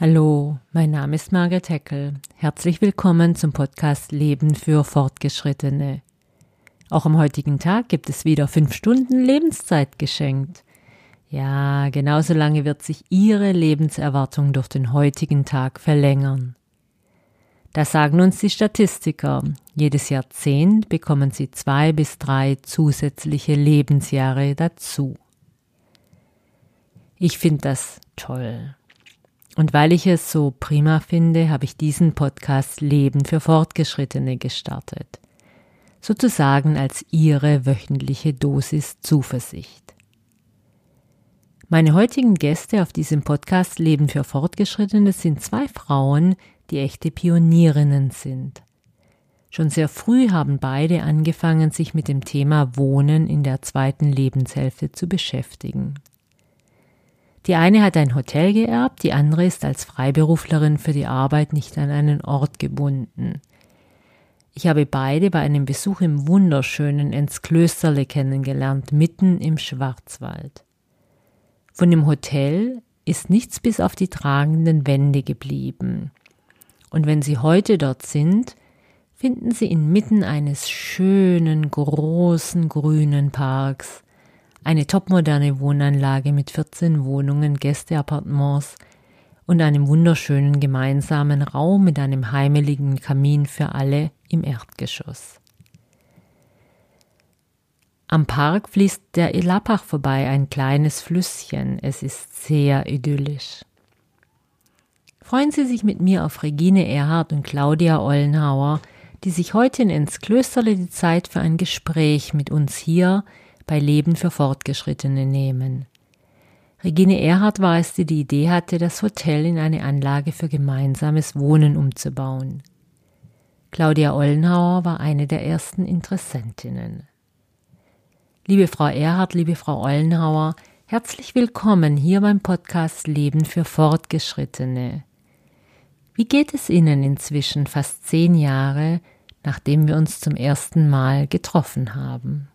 Hallo, mein Name ist Margaret Heckel. Herzlich willkommen zum Podcast Leben für Fortgeschrittene. Auch am heutigen Tag gibt es wieder fünf Stunden Lebenszeit geschenkt. Ja, genauso lange wird sich Ihre Lebenserwartung durch den heutigen Tag verlängern. Das sagen uns die Statistiker. Jedes Jahrzehnt bekommen Sie zwei bis drei zusätzliche Lebensjahre dazu. Ich finde das toll. Und weil ich es so prima finde, habe ich diesen Podcast Leben für Fortgeschrittene gestartet. Sozusagen als Ihre wöchentliche Dosis Zuversicht. Meine heutigen Gäste auf diesem Podcast Leben für Fortgeschrittene sind zwei Frauen, die echte Pionierinnen sind. Schon sehr früh haben beide angefangen, sich mit dem Thema Wohnen in der zweiten Lebenshälfte zu beschäftigen. Die eine hat ein Hotel geerbt, die andere ist als Freiberuflerin für die Arbeit nicht an einen Ort gebunden. Ich habe beide bei einem Besuch im wunderschönen Enzklösterle kennengelernt, mitten im Schwarzwald. Von dem Hotel ist nichts bis auf die tragenden Wände geblieben. Und wenn Sie heute dort sind, finden Sie inmitten eines schönen, großen, grünen Parks eine topmoderne Wohnanlage mit 14 Wohnungen, Gästeappartements und einem wunderschönen gemeinsamen Raum mit einem heimeligen Kamin für alle im Erdgeschoss. Am Park fließt der Elapach vorbei, ein kleines Flüsschen. Es ist sehr idyllisch. Freuen Sie sich mit mir auf Regine Erhardt und Claudia Ollenhauer, die sich heute ins Klösterle die Zeit für ein Gespräch mit uns hier bei Leben für Fortgeschrittene nehmen. Regine Erhardt war es, die die Idee hatte, das Hotel in eine Anlage für gemeinsames Wohnen umzubauen. Claudia Ollenhauer war eine der ersten Interessentinnen. Liebe Frau Erhardt, liebe Frau Ollenhauer, herzlich willkommen hier beim Podcast Leben für Fortgeschrittene. Wie geht es Ihnen inzwischen fast zehn Jahre, nachdem wir uns zum ersten Mal getroffen haben?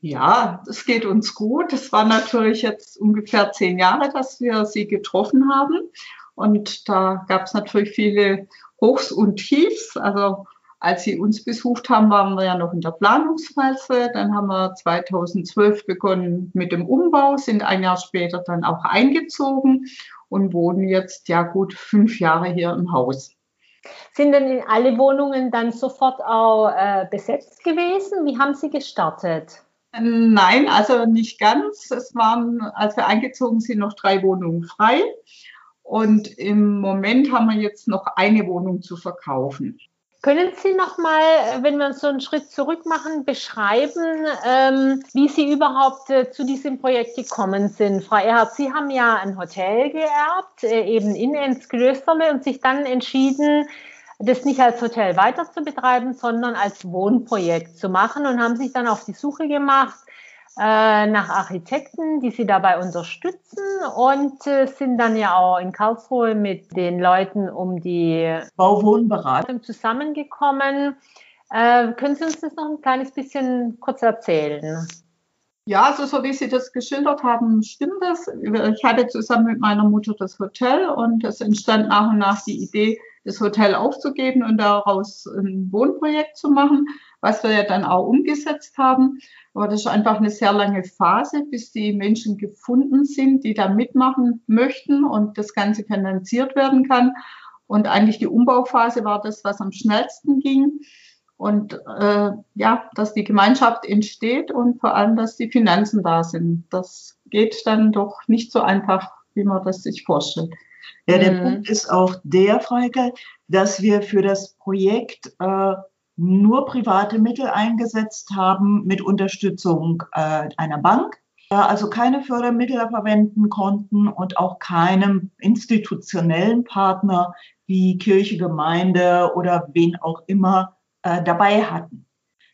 Ja, es geht uns gut. Es war natürlich jetzt ungefähr zehn Jahre, dass wir sie getroffen haben. Und da gab es natürlich viele Hochs und Tiefs. Also als sie uns besucht haben, waren wir ja noch in der Planungsphase. Dann haben wir 2012 begonnen mit dem Umbau, sind ein Jahr später dann auch eingezogen und wohnen jetzt ja gut fünf Jahre hier im Haus. Sind denn alle Wohnungen dann sofort auch äh, besetzt gewesen? Wie haben Sie gestartet? Nein, also nicht ganz. Es waren, als wir eingezogen sind, noch drei Wohnungen frei. Und im Moment haben wir jetzt noch eine Wohnung zu verkaufen. Können Sie noch mal, wenn wir so einen Schritt zurück machen, beschreiben, ähm, wie Sie überhaupt äh, zu diesem Projekt gekommen sind? Frau Erhard, Sie haben ja ein Hotel geerbt, äh, eben in Enzklösterle und sich dann entschieden, das nicht als Hotel weiter zu betreiben, sondern als Wohnprojekt zu machen und haben sich dann auf die Suche gemacht äh, nach Architekten, die sie dabei unterstützen und äh, sind dann ja auch in Karlsruhe mit den Leuten um die Bauwohnberatung zusammengekommen. Äh, können Sie uns das noch ein kleines bisschen kurz erzählen? Ja, also so wie Sie das geschildert haben, stimmt das. Ich hatte zusammen mit meiner Mutter das Hotel und es entstand nach und nach die Idee, das Hotel aufzugeben und daraus ein Wohnprojekt zu machen, was wir ja dann auch umgesetzt haben. Aber das ist einfach eine sehr lange Phase, bis die Menschen gefunden sind, die da mitmachen möchten und das Ganze finanziert werden kann. Und eigentlich die Umbauphase war das, was am schnellsten ging. Und äh, ja, dass die Gemeinschaft entsteht und vor allem, dass die Finanzen da sind. Das geht dann doch nicht so einfach, wie man das sich vorstellt. Ja, der mhm. Punkt ist auch der, Freike, dass wir für das Projekt äh, nur private Mittel eingesetzt haben mit Unterstützung äh, einer Bank, also keine Fördermittel verwenden konnten und auch keinem institutionellen Partner wie Kirche, Gemeinde oder wen auch immer äh, dabei hatten.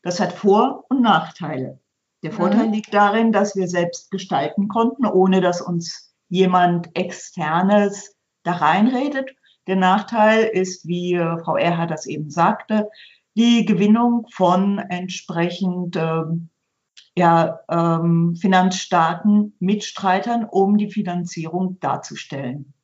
Das hat Vor- und Nachteile. Der Vorteil mhm. liegt darin, dass wir selbst gestalten konnten, ohne dass uns jemand externes da reinredet. Der Nachteil ist, wie äh, Frau Erhard das eben sagte, die Gewinnung von entsprechend ähm, ja, ähm, finanzstarken Mitstreitern, um die Finanzierung darzustellen.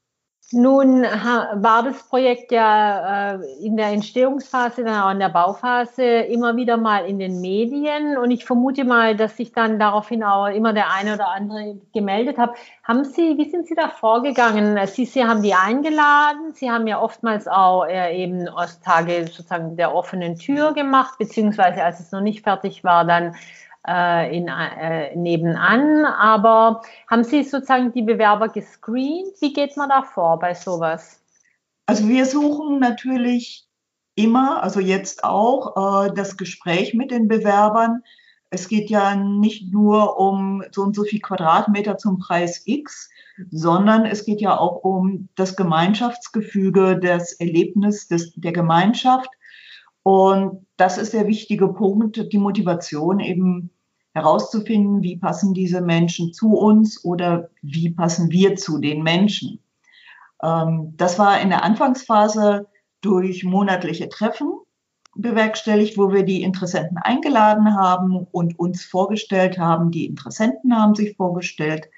Nun war das Projekt ja äh, in der Entstehungsphase, dann auch in der Bauphase immer wieder mal in den Medien und ich vermute mal, dass sich dann daraufhin auch immer der eine oder andere gemeldet hat. Haben Sie, wie sind Sie da vorgegangen? Sie, Sie haben die eingeladen, Sie haben ja oftmals auch äh, eben Osttage sozusagen der offenen Tür gemacht, beziehungsweise als es noch nicht fertig war, dann äh, in, äh, nebenan. Aber haben Sie sozusagen die Bewerber gescreent? Wie geht man da vor bei sowas? Also wir suchen natürlich immer, also jetzt auch, äh, das Gespräch mit den Bewerbern. Es geht ja nicht nur um so und so viel Quadratmeter zum Preis X, sondern es geht ja auch um das Gemeinschaftsgefüge, das Erlebnis des, der Gemeinschaft. Und das ist der wichtige Punkt, die Motivation eben herauszufinden, wie passen diese Menschen zu uns oder wie passen wir zu den Menschen. Ähm, das war in der Anfangsphase durch monatliche Treffen bewerkstelligt, wo wir die Interessenten eingeladen haben und uns vorgestellt haben. Die Interessenten haben sich vorgestellt.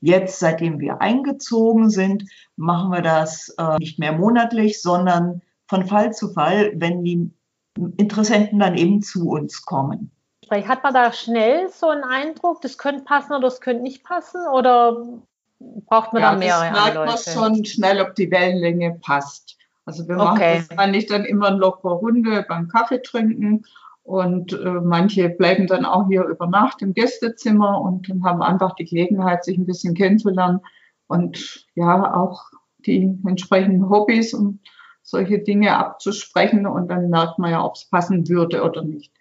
Jetzt, seitdem wir eingezogen sind, machen wir das äh, nicht mehr monatlich, sondern von Fall zu Fall, wenn die Interessenten dann eben zu uns kommen. Hat man da schnell so einen Eindruck, das könnte passen oder das könnte nicht passen? Oder braucht man ja, da mehrere das merkt man schon schnell, ob die Wellenlänge passt. Also wir machen okay. das eigentlich dann immer in lockerer Runde beim Kaffee trinken und äh, manche bleiben dann auch hier über Nacht im Gästezimmer und haben einfach die Gelegenheit, sich ein bisschen kennenzulernen und ja auch die entsprechenden Hobbys und solche Dinge abzusprechen und dann merkt man ja, ob es passen würde oder nicht.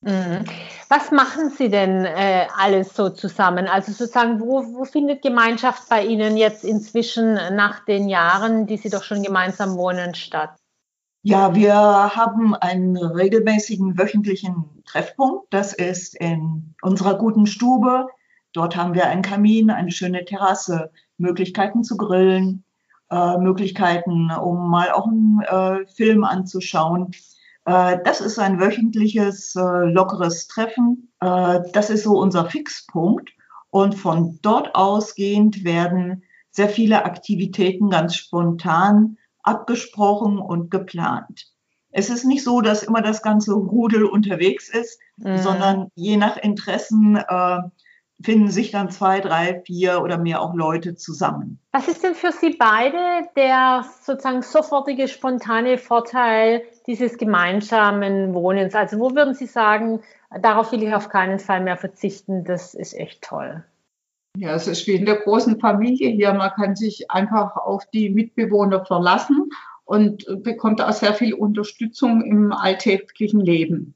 Mhm. Was machen Sie denn äh, alles so zusammen? Also sozusagen, wo, wo findet Gemeinschaft bei Ihnen jetzt inzwischen nach den Jahren, die Sie doch schon gemeinsam wohnen, statt? Ja, wir haben einen regelmäßigen wöchentlichen Treffpunkt. Das ist in unserer guten Stube. Dort haben wir einen Kamin, eine schöne Terrasse, Möglichkeiten zu grillen, äh, Möglichkeiten, um mal auch einen äh, Film anzuschauen. Äh, das ist ein wöchentliches, äh, lockeres Treffen. Äh, das ist so unser Fixpunkt. Und von dort ausgehend werden sehr viele Aktivitäten ganz spontan abgesprochen und geplant. Es ist nicht so, dass immer das ganze Rudel unterwegs ist, mhm. sondern je nach Interessen äh, finden sich dann zwei, drei, vier oder mehr auch Leute zusammen. Was ist denn für Sie beide der sozusagen sofortige, spontane Vorteil dieses gemeinsamen Wohnens? Also wo würden Sie sagen, darauf will ich auf keinen Fall mehr verzichten, das ist echt toll? Ja, es ist wie in der großen Familie hier. Man kann sich einfach auf die Mitbewohner verlassen und bekommt auch sehr viel Unterstützung im alltäglichen Leben.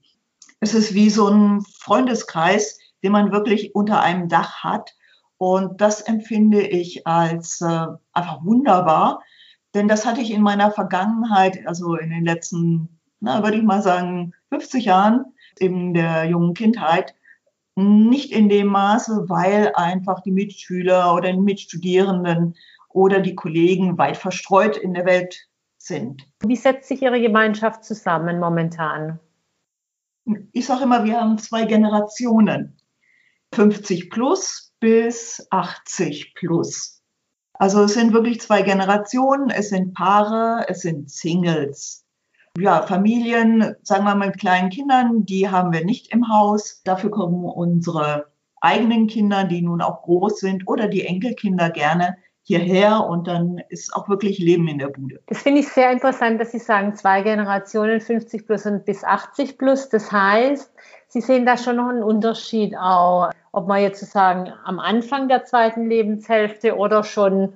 Es ist wie so ein Freundeskreis, den man wirklich unter einem Dach hat. Und das empfinde ich als äh, einfach wunderbar, denn das hatte ich in meiner Vergangenheit, also in den letzten, na, würde ich mal sagen, 50 Jahren in der jungen Kindheit, nicht in dem Maße, weil einfach die Mitschüler oder die Mitstudierenden oder die Kollegen weit verstreut in der Welt sind. Wie setzt sich Ihre Gemeinschaft zusammen momentan? Ich sage immer, wir haben zwei Generationen. 50 plus bis 80 plus. Also es sind wirklich zwei Generationen, es sind Paare, es sind Singles. Ja, Familien, sagen wir mal mit kleinen Kindern, die haben wir nicht im Haus. Dafür kommen unsere eigenen Kinder, die nun auch groß sind, oder die Enkelkinder gerne hierher und dann ist auch wirklich Leben in der Bude. Das finde ich sehr interessant, dass Sie sagen, zwei Generationen, 50 plus und bis 80 plus. Das heißt, Sie sehen da schon noch einen Unterschied auch, ob man jetzt sozusagen am Anfang der zweiten Lebenshälfte oder schon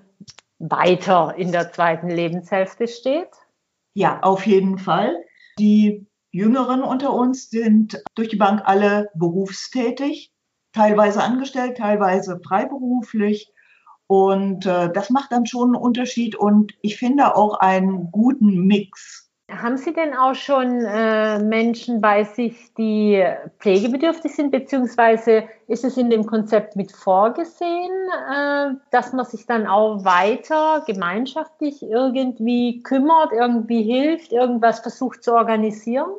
weiter in der zweiten Lebenshälfte steht? Ja, auf jeden Fall. Die Jüngeren unter uns sind durch die Bank alle berufstätig, teilweise angestellt, teilweise freiberuflich. Und äh, das macht dann schon einen Unterschied und ich finde auch einen guten Mix haben Sie denn auch schon äh, Menschen bei sich, die pflegebedürftig sind, beziehungsweise ist es in dem Konzept mit vorgesehen, äh, dass man sich dann auch weiter gemeinschaftlich irgendwie kümmert, irgendwie hilft, irgendwas versucht zu organisieren?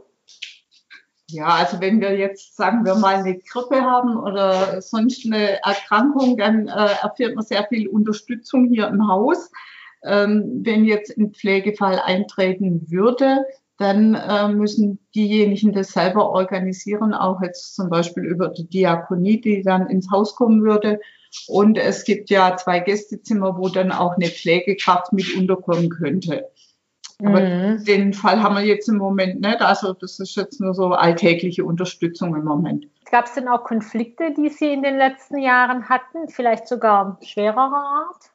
Ja, also wenn wir jetzt, sagen wir mal, eine Grippe haben oder sonst eine Erkrankung, dann äh, erfährt man sehr viel Unterstützung hier im Haus. Ähm, wenn jetzt ein Pflegefall eintreten würde, dann äh, müssen diejenigen das selber organisieren, auch jetzt zum Beispiel über die Diakonie, die dann ins Haus kommen würde. Und es gibt ja zwei Gästezimmer, wo dann auch eine Pflegekraft mit unterkommen könnte. Aber mhm. den Fall haben wir jetzt im Moment nicht. Also das ist jetzt nur so alltägliche Unterstützung im Moment. Gab es denn auch Konflikte, die Sie in den letzten Jahren hatten, vielleicht sogar schwererer Art?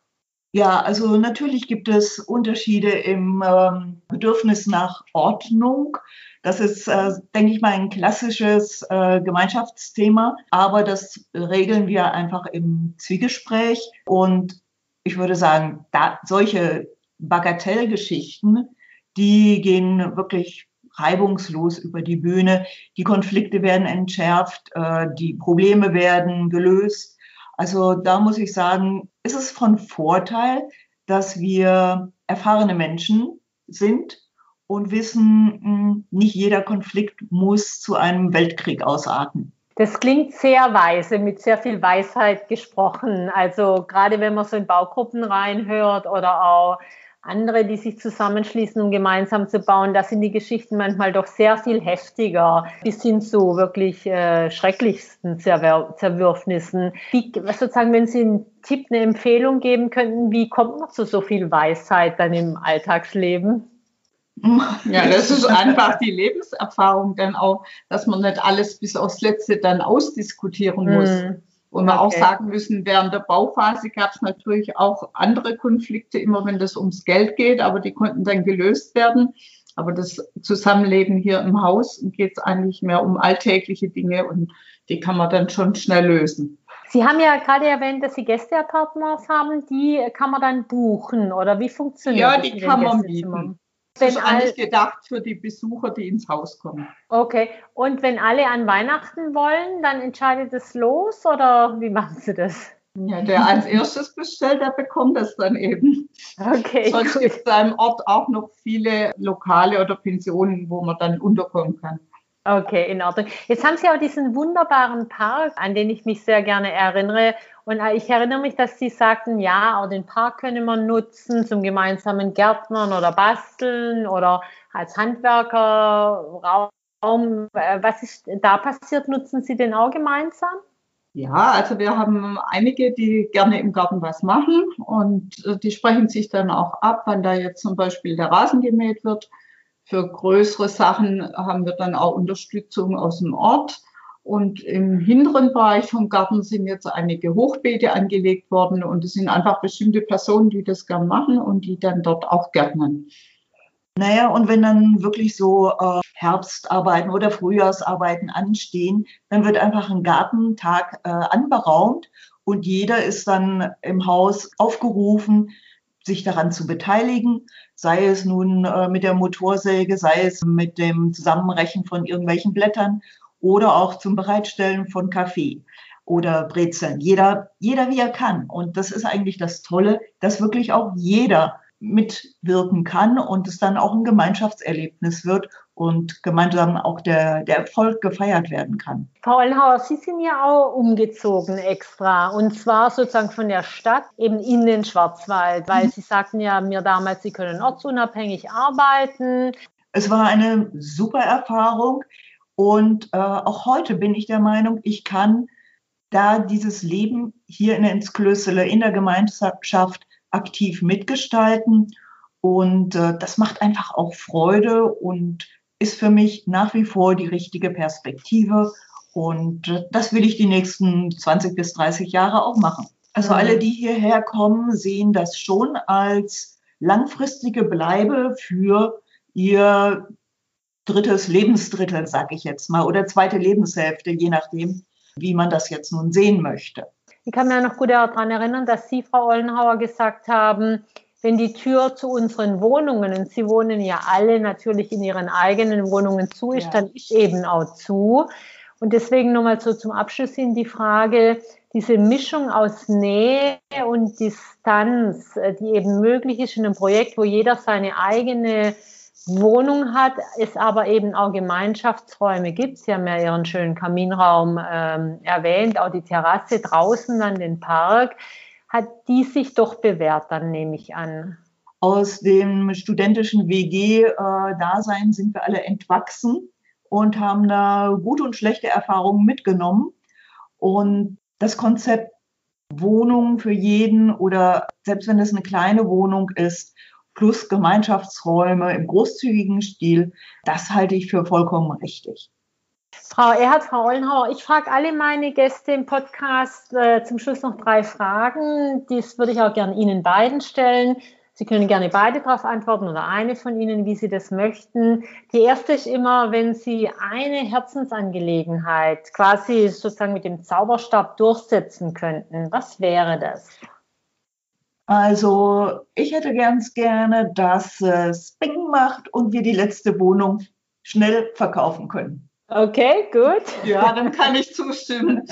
Ja, also natürlich gibt es Unterschiede im ähm, Bedürfnis nach Ordnung. Das ist, äh, denke ich mal, ein klassisches äh, Gemeinschaftsthema, aber das regeln wir einfach im Zwiegespräch. Und ich würde sagen, da, solche Bagatellgeschichten, die gehen wirklich reibungslos über die Bühne. Die Konflikte werden entschärft, äh, die Probleme werden gelöst. Also da muss ich sagen, ist es von Vorteil, dass wir erfahrene Menschen sind und wissen, hm, nicht jeder Konflikt muss zu einem Weltkrieg ausarten. Das klingt sehr weise, mit sehr viel Weisheit gesprochen. Also gerade wenn man so in Baugruppen reinhört oder auch andere, die sich zusammenschließen, um gemeinsam zu bauen, da sind die Geschichten manchmal doch sehr viel heftiger, bis hin zu wirklich äh, schrecklichsten Zerwür Zerwürfnissen. Wie, sozusagen, wenn Sie einen Tipp, eine Empfehlung geben könnten, wie kommt man zu so viel Weisheit dann im Alltagsleben? Ja, das ist einfach die Lebenserfahrung dann auch, dass man nicht alles bis aufs Letzte dann ausdiskutieren muss. Mm. Und wir okay. auch sagen müssen, während der Bauphase gab es natürlich auch andere Konflikte, immer wenn das ums Geld geht, aber die konnten dann gelöst werden. Aber das Zusammenleben hier im Haus geht es eigentlich mehr um alltägliche Dinge und die kann man dann schon schnell lösen. Sie haben ja gerade erwähnt, dass Sie Gästeapartments haben, die kann man dann buchen oder wie funktioniert ja, das? Ja, die kann man bieten. Das ist eigentlich gedacht für die Besucher, die ins Haus kommen. Okay. Und wenn alle an Weihnachten wollen, dann entscheidet es los oder wie machen Sie das? Ja, der als erstes bestellt, der bekommt das dann eben. Okay. Sonst gibt es da im Ort auch noch viele Lokale oder Pensionen, wo man dann unterkommen kann. Okay, in Ordnung. Jetzt haben Sie auch diesen wunderbaren Park, an den ich mich sehr gerne erinnere. Und äh, ich erinnere mich, dass Sie sagten, ja, auch den Park können wir nutzen zum gemeinsamen Gärtnern oder Basteln oder als Handwerkerraum. Äh, was ist da passiert? Nutzen Sie den auch gemeinsam? Ja, also wir haben einige, die gerne im Garten was machen und äh, die sprechen sich dann auch ab, wann da jetzt zum Beispiel der Rasen gemäht wird für größere Sachen haben wir dann auch Unterstützung aus dem Ort. Und im hinteren Bereich vom Garten sind jetzt einige Hochbeete angelegt worden und es sind einfach bestimmte Personen, die das gern machen und die dann dort auch gärtnern. Naja, und wenn dann wirklich so äh, Herbstarbeiten oder Frühjahrsarbeiten anstehen, dann wird einfach ein Gartentag äh, anberaumt und jeder ist dann im Haus aufgerufen, sich daran zu beteiligen, sei es nun äh, mit der Motorsäge, sei es mit dem Zusammenrechen von irgendwelchen Blättern oder auch zum Bereitstellen von Kaffee oder Brezeln. Jeder, jeder wie er kann. Und das ist eigentlich das Tolle, dass wirklich auch jeder mitwirken kann und es dann auch ein Gemeinschaftserlebnis wird und gemeinsam auch der, der Erfolg gefeiert werden kann. Frau Ollenhauer, Sie sind ja auch umgezogen extra und zwar sozusagen von der Stadt eben in den Schwarzwald, weil. Sie sagten ja mir damals, Sie können ortsunabhängig arbeiten. Es war eine super Erfahrung und äh, auch heute bin ich der Meinung, ich kann da dieses Leben hier in Enzklössele in der Gemeinschaft aktiv mitgestalten und äh, das macht einfach auch Freude und ist für mich nach wie vor die richtige Perspektive. Und äh, das will ich die nächsten 20 bis 30 Jahre auch machen. Also mhm. alle, die hierher kommen, sehen das schon als langfristige Bleibe für ihr drittes Lebensdrittel, sag ich jetzt mal, oder zweite Lebenshälfte, je nachdem, wie man das jetzt nun sehen möchte. Ich kann mir noch gut daran erinnern, dass Sie, Frau Ollenhauer, gesagt haben, wenn die Tür zu unseren Wohnungen, und Sie wohnen ja alle natürlich in Ihren eigenen Wohnungen zu ist, ja. dann ist eben auch zu. Und deswegen nochmal so zum Abschluss hin die Frage, diese Mischung aus Nähe und Distanz, äh, die eben möglich ist in einem Projekt, wo jeder seine eigene Wohnung hat, es aber eben auch Gemeinschaftsräume gibt. Sie haben ja Ihren schönen Kaminraum ähm, erwähnt, auch die Terrasse draußen, dann den Park hat die sich doch bewährt, dann nehme ich an. Aus dem studentischen WG-Dasein äh, sind wir alle entwachsen und haben da gute und schlechte Erfahrungen mitgenommen. Und das Konzept Wohnung für jeden oder selbst wenn es eine kleine Wohnung ist, plus Gemeinschaftsräume im großzügigen Stil, das halte ich für vollkommen richtig. Frau Erhard, Frau Ollenhauer, ich frage alle meine Gäste im Podcast äh, zum Schluss noch drei Fragen. Dies würde ich auch gerne Ihnen beiden stellen. Sie können gerne beide darauf antworten oder eine von Ihnen, wie Sie das möchten. Die erste ist immer, wenn Sie eine Herzensangelegenheit quasi sozusagen mit dem Zauberstab durchsetzen könnten. Was wäre das? Also ich hätte ganz gerne, dass es Bing macht und wir die letzte Wohnung schnell verkaufen können. Okay, gut. Ja, dann kann ich zustimmen.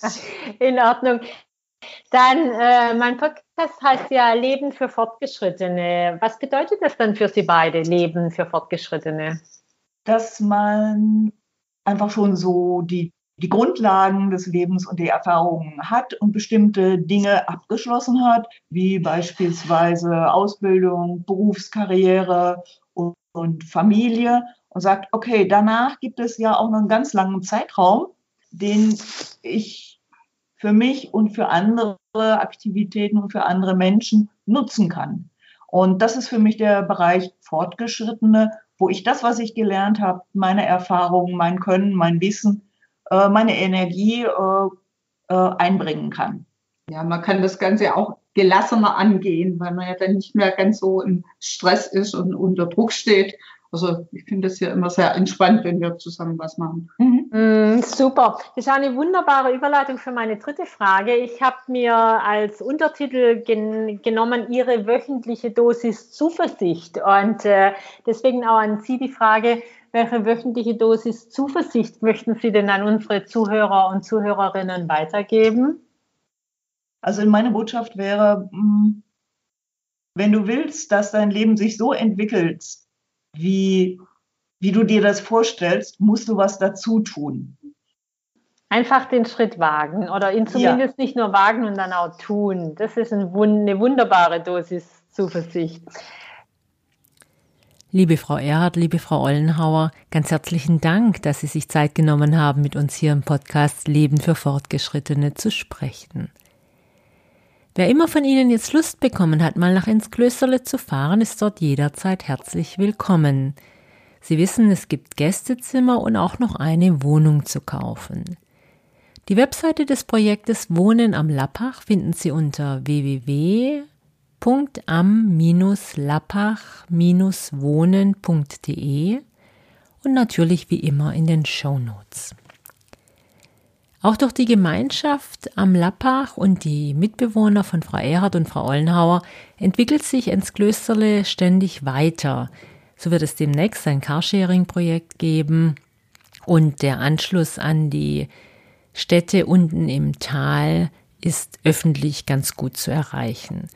In Ordnung. Dann, äh, mein Podcast heißt ja Leben für Fortgeschrittene. Was bedeutet das dann für Sie beide, Leben für Fortgeschrittene? Dass man einfach schon so die, die Grundlagen des Lebens und die Erfahrungen hat und bestimmte Dinge abgeschlossen hat, wie beispielsweise Ausbildung, Berufskarriere und, Familie und sagt, okay, danach gibt es ja auch noch einen ganz langen Zeitraum, den ich für mich und für andere Aktivitäten und für andere Menschen nutzen kann. Und das ist für mich der Bereich Fortgeschrittene, wo ich das, was ich gelernt habe, meine Erfahrungen, mein Können, mein Wissen, äh, meine Energie äh, äh, einbringen kann. Ja, man kann das Ganze auch gelassener angehen, weil man ja dann nicht mehr ganz so im Stress ist und unter Druck steht, also ich finde es ja immer sehr entspannt, wenn wir zusammen was machen. Mhm. Mm, super. Das ist eine wunderbare Überleitung für meine dritte Frage. Ich habe mir als Untertitel gen genommen Ihre wöchentliche Dosis Zuversicht. Und äh, deswegen auch an Sie die Frage, welche wöchentliche Dosis Zuversicht möchten Sie denn an unsere Zuhörer und Zuhörerinnen weitergeben? Also meine Botschaft wäre, mm, wenn du willst, dass dein Leben sich so entwickelt, wie, wie du dir das vorstellst, musst du was dazu tun. Einfach den Schritt wagen oder ihn zumindest ja. nicht nur wagen und dann auch tun. Das ist eine wunderbare Dosis Zuversicht. Liebe Frau Erhard, liebe Frau Ollenhauer, ganz herzlichen Dank, dass Sie sich Zeit genommen haben, mit uns hier im Podcast Leben für Fortgeschrittene zu sprechen. Wer immer von Ihnen jetzt Lust bekommen hat, mal nach ins Klösterle zu fahren, ist dort jederzeit herzlich willkommen. Sie wissen, es gibt Gästezimmer und auch noch eine Wohnung zu kaufen. Die Webseite des Projektes Wohnen am Lappach finden Sie unter www.am-lappach-wohnen.de und natürlich wie immer in den Show Notes. Auch durch die Gemeinschaft am Lappach und die Mitbewohner von Frau Erhard und Frau Ollenhauer entwickelt sich ins Klösterle ständig weiter. So wird es demnächst ein Carsharing-Projekt geben und der Anschluss an die Städte unten im Tal ist öffentlich ganz gut zu erreichen.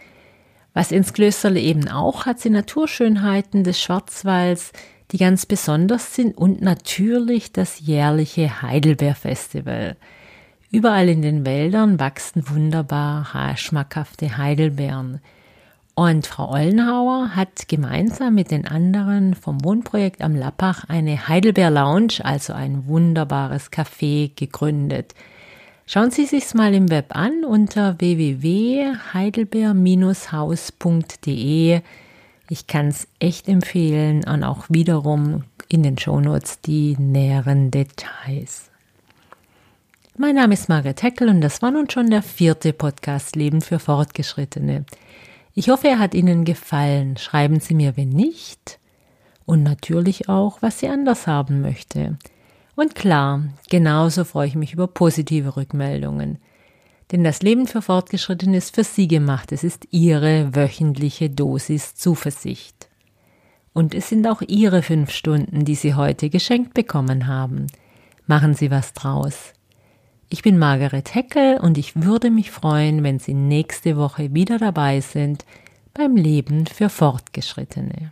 Was ins Klösterle eben auch hat, sind Naturschönheiten des Schwarzwalds, die ganz besonders sind und natürlich das jährliche Heidelbeerfestival. Überall in den Wäldern wachsen wunderbar schmackhafte Heidelbeeren. Und Frau Ollenhauer hat gemeinsam mit den anderen vom Wohnprojekt am Lappach eine Heidelbeer Lounge, also ein wunderbares Café, gegründet. Schauen Sie sich's mal im Web an unter www.heidelbeer-haus.de. Ich kann es echt empfehlen und auch wiederum in den Shownotes die näheren Details. Mein Name ist Margaret Heckel und das war nun schon der vierte Podcast Leben für Fortgeschrittene. Ich hoffe, er hat Ihnen gefallen. Schreiben Sie mir, wenn nicht. Und natürlich auch, was Sie anders haben möchte. Und klar, genauso freue ich mich über positive Rückmeldungen. Denn das Leben für Fortgeschrittene ist für Sie gemacht. Es ist Ihre wöchentliche Dosis Zuversicht. Und es sind auch Ihre fünf Stunden, die Sie heute geschenkt bekommen haben. Machen Sie was draus. Ich bin Margaret Heckel und ich würde mich freuen, wenn Sie nächste Woche wieder dabei sind beim Leben für Fortgeschrittene.